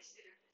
で